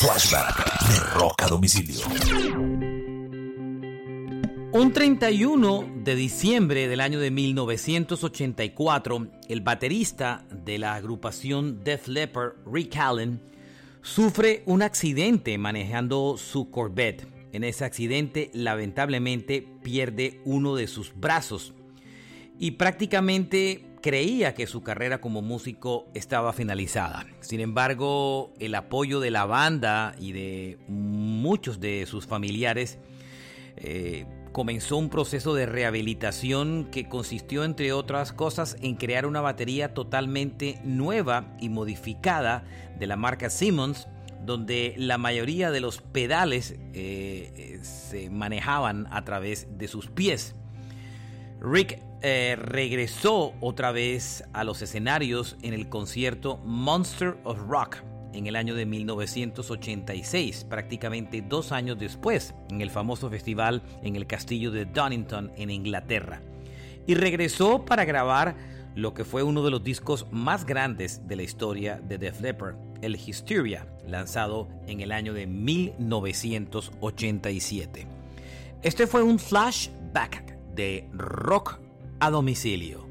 Flashback de Rock a domicilio. Un 31 de diciembre del año de 1984, el baterista de la agrupación Def Leppard, Rick Allen, sufre un accidente manejando su Corvette. En ese accidente, lamentablemente, pierde uno de sus brazos y prácticamente creía que su carrera como músico estaba finalizada. Sin embargo, el apoyo de la banda y de muchos de sus familiares eh, comenzó un proceso de rehabilitación que consistió, entre otras cosas, en crear una batería totalmente nueva y modificada de la marca Simmons, donde la mayoría de los pedales eh, se manejaban a través de sus pies. Rick eh, regresó otra vez a los escenarios en el concierto Monster of Rock en el año de 1986, prácticamente dos años después, en el famoso festival en el castillo de Donington en Inglaterra. Y regresó para grabar lo que fue uno de los discos más grandes de la historia de Def Leppard, el Hysteria, lanzado en el año de 1987. Este fue un flashback de rock a domicilio.